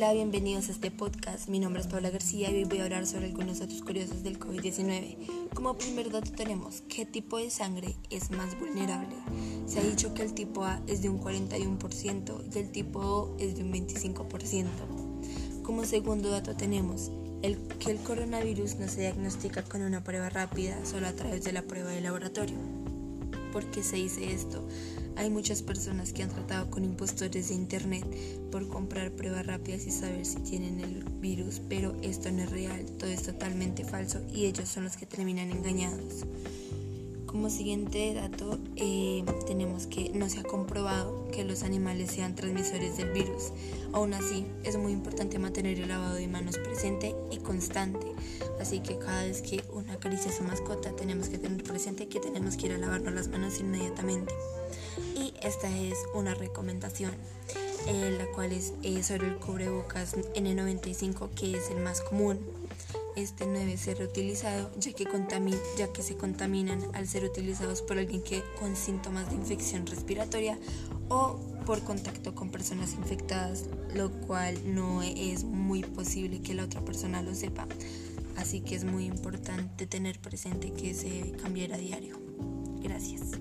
Hola, bienvenidos a este podcast. Mi nombre es Paula García y hoy voy a hablar sobre algunos datos curiosos del COVID-19. Como primer dato tenemos qué tipo de sangre es más vulnerable. Se ha dicho que el tipo A es de un 41% y el tipo O es de un 25%. Como segundo dato tenemos el, que el coronavirus no se diagnostica con una prueba rápida, solo a través de la prueba de laboratorio. ¿Por qué se dice esto? Hay muchas personas que han tratado con impostores de internet por comprar pruebas rápidas y saber si tienen el virus, pero esto no es real, todo es totalmente falso y ellos son los que terminan engañados. Como siguiente dato, eh, tenemos que no se ha comprobado que los animales sean transmisores del virus. Aún así, es muy importante mantener el lavado de manos presente y constante. Así que cada vez que una acaricia a su mascota, tenemos que tener presente que tenemos que ir a lavarnos las manos inmediatamente. Y esta es una recomendación. Eh, la cual es eh, sobre el cubrebocas N95 que es el más común este no debe ser reutilizado ya que, ya que se contaminan al ser utilizados por alguien que con síntomas de infección respiratoria o por contacto con personas infectadas, lo cual no es muy posible que la otra persona lo sepa. Así que es muy importante tener presente que se cambiará a diario. Gracias.